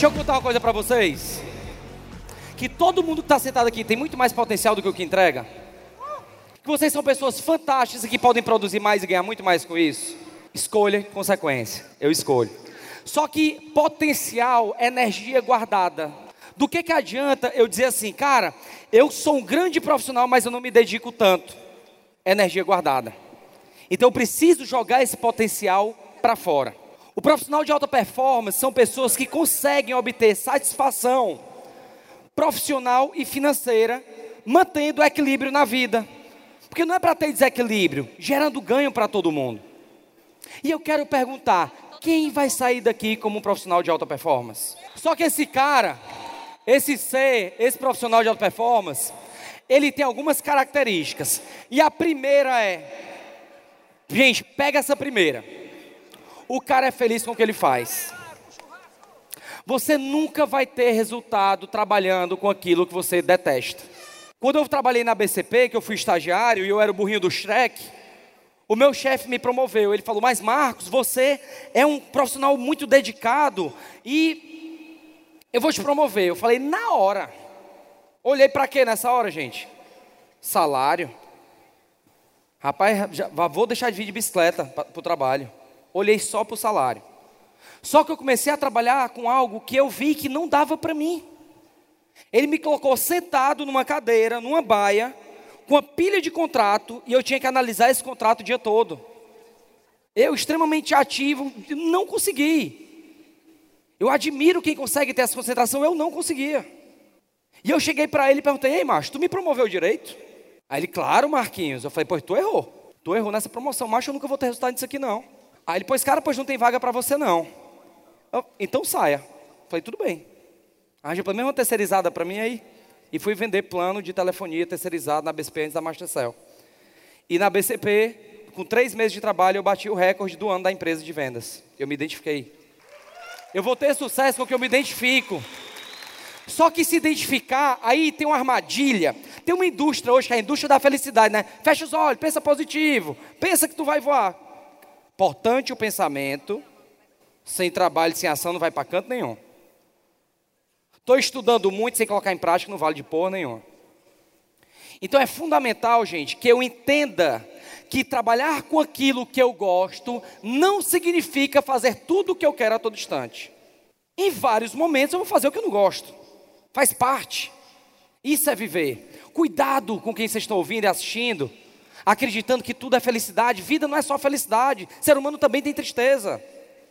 Deixa eu contar uma coisa para vocês. Que todo mundo que está sentado aqui tem muito mais potencial do que o que entrega. Que vocês são pessoas fantásticas que podem produzir mais e ganhar muito mais com isso. Escolha consequência. Eu escolho. Só que potencial é energia guardada. Do que, que adianta eu dizer assim, cara, eu sou um grande profissional, mas eu não me dedico tanto? Energia guardada. Então eu preciso jogar esse potencial para fora. O profissional de alta performance são pessoas que conseguem obter satisfação profissional e financeira, mantendo o equilíbrio na vida. Porque não é para ter desequilíbrio, gerando ganho para todo mundo. E eu quero perguntar: quem vai sair daqui como um profissional de alta performance? Só que esse cara, esse ser, esse profissional de alta performance, ele tem algumas características. E a primeira é: gente, pega essa primeira. O cara é feliz com o que ele faz. Você nunca vai ter resultado trabalhando com aquilo que você detesta. Quando eu trabalhei na BCP, que eu fui estagiário e eu era o burrinho do Shrek, o meu chefe me promoveu. Ele falou: Mas Marcos, você é um profissional muito dedicado e eu vou te promover. Eu falei: Na hora. Olhei para quê nessa hora, gente? Salário. Rapaz, já, vou deixar de vir de bicicleta para o trabalho. Olhei só para o salário. Só que eu comecei a trabalhar com algo que eu vi que não dava para mim. Ele me colocou sentado numa cadeira, numa baia, com uma pilha de contrato, e eu tinha que analisar esse contrato o dia todo. Eu, extremamente ativo, não consegui. Eu admiro quem consegue ter essa concentração, eu não conseguia. E eu cheguei para ele e perguntei: Ei, macho, tu me promoveu direito? Aí ele, claro, Marquinhos. Eu falei: Pois tu errou. Tu errou nessa promoção, macho, eu nunca vou ter resultado nisso aqui não. Aí ele, pois, cara, pois não tem vaga para você não. Eu, então saia. Falei: Tudo bem. Arranja pelo menos uma terceirizada para mim aí. E fui vender plano de telefonia terceirizado na BCP antes da Mastercell. E na BCP, com três meses de trabalho, eu bati o recorde do ano da empresa de vendas. Eu me identifiquei. Eu vou ter sucesso com o que eu me identifico. Só que se identificar, aí tem uma armadilha. Tem uma indústria hoje, que é a indústria da felicidade, né? Fecha os olhos, pensa positivo, pensa que tu vai voar. Importante o pensamento, sem trabalho, sem ação, não vai para canto nenhum. Estou estudando muito sem colocar em prática, não vale de porra nenhuma. Então é fundamental, gente, que eu entenda que trabalhar com aquilo que eu gosto não significa fazer tudo o que eu quero a todo instante. Em vários momentos eu vou fazer o que eu não gosto. Faz parte. Isso é viver. Cuidado com quem vocês estão ouvindo e assistindo, acreditando que tudo é felicidade. Vida não é só felicidade. Ser humano também tem tristeza.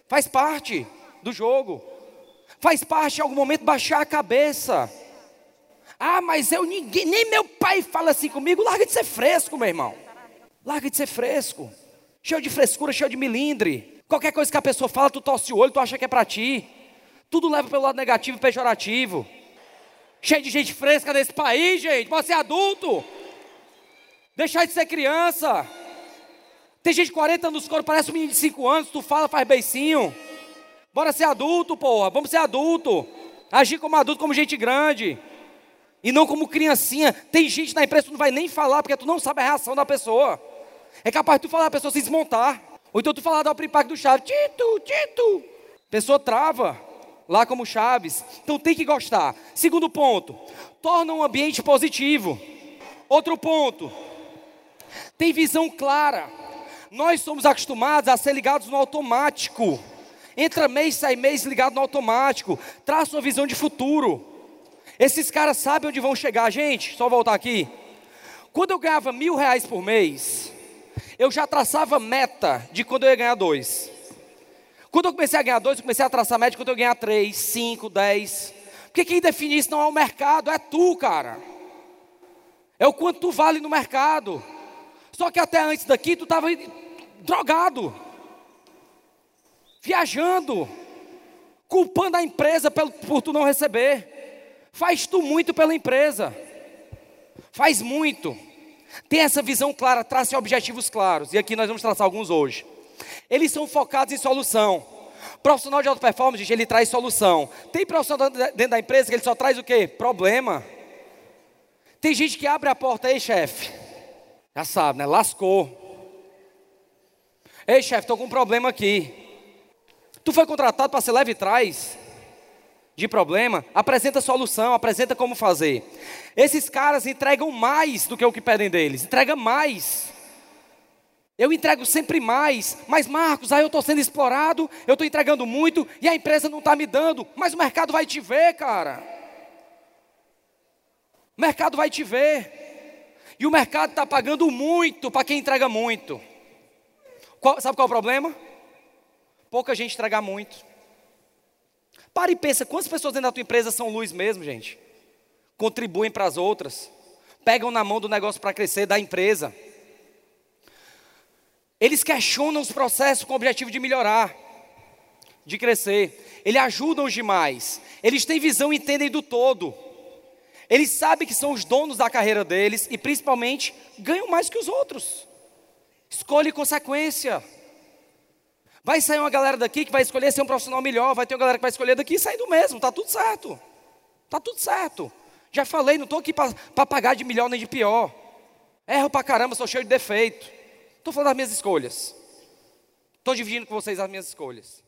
Faz parte do jogo. Faz parte em algum momento baixar a cabeça. Ah, mas eu ninguém, nem meu pai fala assim comigo. Larga de ser fresco, meu irmão. Larga de ser fresco. Cheio de frescura, cheio de milindre. Qualquer coisa que a pessoa fala, tu tosse o olho, tu acha que é para ti. Tudo leva pelo lado negativo e pejorativo. Cheio de gente fresca nesse país, gente. Pode ser adulto. Deixar de ser criança. Tem gente de 40 anos no parece um menino de 5 anos. Tu fala, faz beicinho. Bora ser adulto, porra. Vamos ser adulto. Agir como adulto, como gente grande. E não como criancinha. Tem gente na empresa que tu não vai nem falar, porque tu não sabe a reação da pessoa. É capaz de tu falar a pessoa se desmontar. Ou então tu falar da impacto do Chaves. Tito, Tito. Pessoa trava. Lá como Chaves. Então tem que gostar. Segundo ponto. Torna um ambiente positivo. Outro ponto. Tem visão clara. Nós somos acostumados a ser ligados no automático. Entra mês, sai mês ligado no automático. Traça uma visão de futuro. Esses caras sabem onde vão chegar, gente. Só voltar aqui. Quando eu ganhava mil reais por mês, eu já traçava meta de quando eu ia ganhar dois. Quando eu comecei a ganhar dois, eu comecei a traçar meta de quando eu ganhar três, cinco, dez. Porque quem define isso não é o mercado, é tu, cara. É o quanto tu vale no mercado. Só que até antes daqui tu estava drogado viajando, culpando a empresa por, tu não receber. Faz tu muito pela empresa. Faz muito. Tem essa visão clara, trace objetivos claros. E aqui nós vamos traçar alguns hoje. Eles são focados em solução. Profissional de alta performance, gente, ele traz solução. Tem profissional dentro da empresa que ele só traz o quê? Problema. Tem gente que abre a porta, aí, chefe. Já sabe, né? Lascou. Ei, chefe, estou com um problema aqui. Tu foi contratado para ser leve trás. de problema, apresenta solução, apresenta como fazer. Esses caras entregam mais do que o que pedem deles, entrega mais. Eu entrego sempre mais, mas Marcos, aí eu estou sendo explorado, eu estou entregando muito e a empresa não está me dando, mas o mercado vai te ver, cara. O mercado vai te ver. E o mercado está pagando muito para quem entrega muito. Qual, sabe qual é o problema? Pouca gente entrega muito. Para e pensa, quantas pessoas dentro da tua empresa são luz mesmo, gente? Contribuem para as outras. Pegam na mão do negócio para crescer da empresa. Eles questionam os processos com o objetivo de melhorar, de crescer. Eles ajudam os demais. Eles têm visão e entendem do todo. Eles sabem que são os donos da carreira deles e, principalmente, ganham mais que os outros. Escolhe consequência. Vai sair uma galera daqui que vai escolher ser um profissional melhor, vai ter uma galera que vai escolher daqui e sair do mesmo, tá tudo certo. Tá tudo certo. Já falei, não estou aqui para pagar de melhor nem de pior. Erro pra caramba, sou cheio de defeito. Estou falando das minhas escolhas. Estou dividindo com vocês as minhas escolhas.